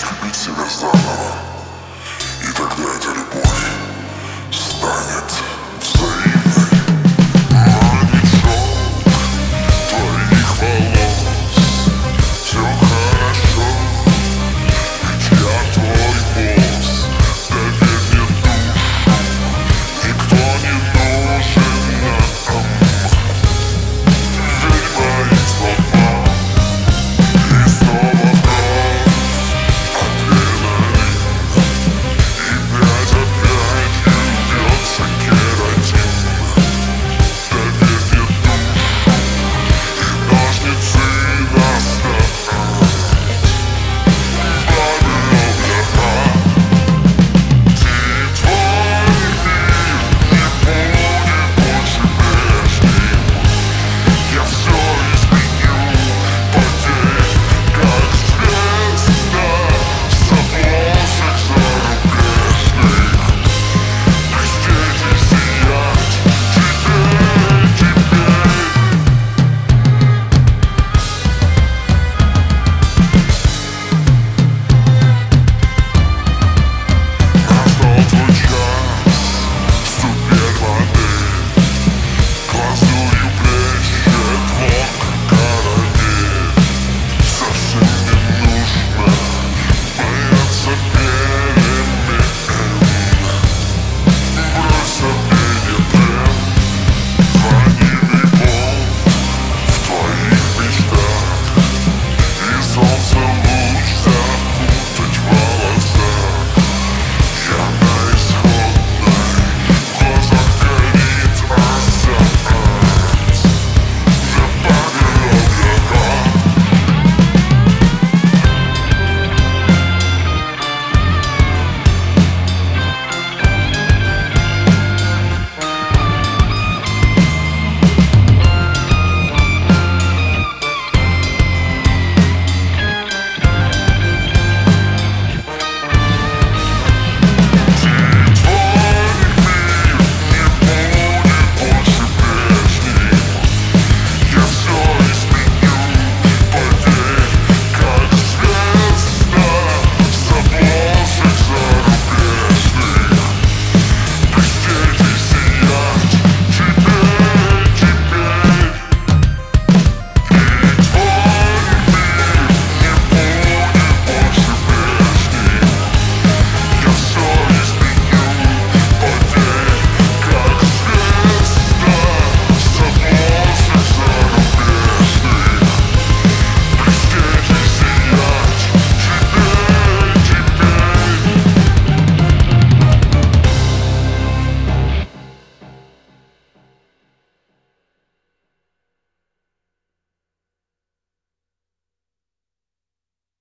Beats in the soul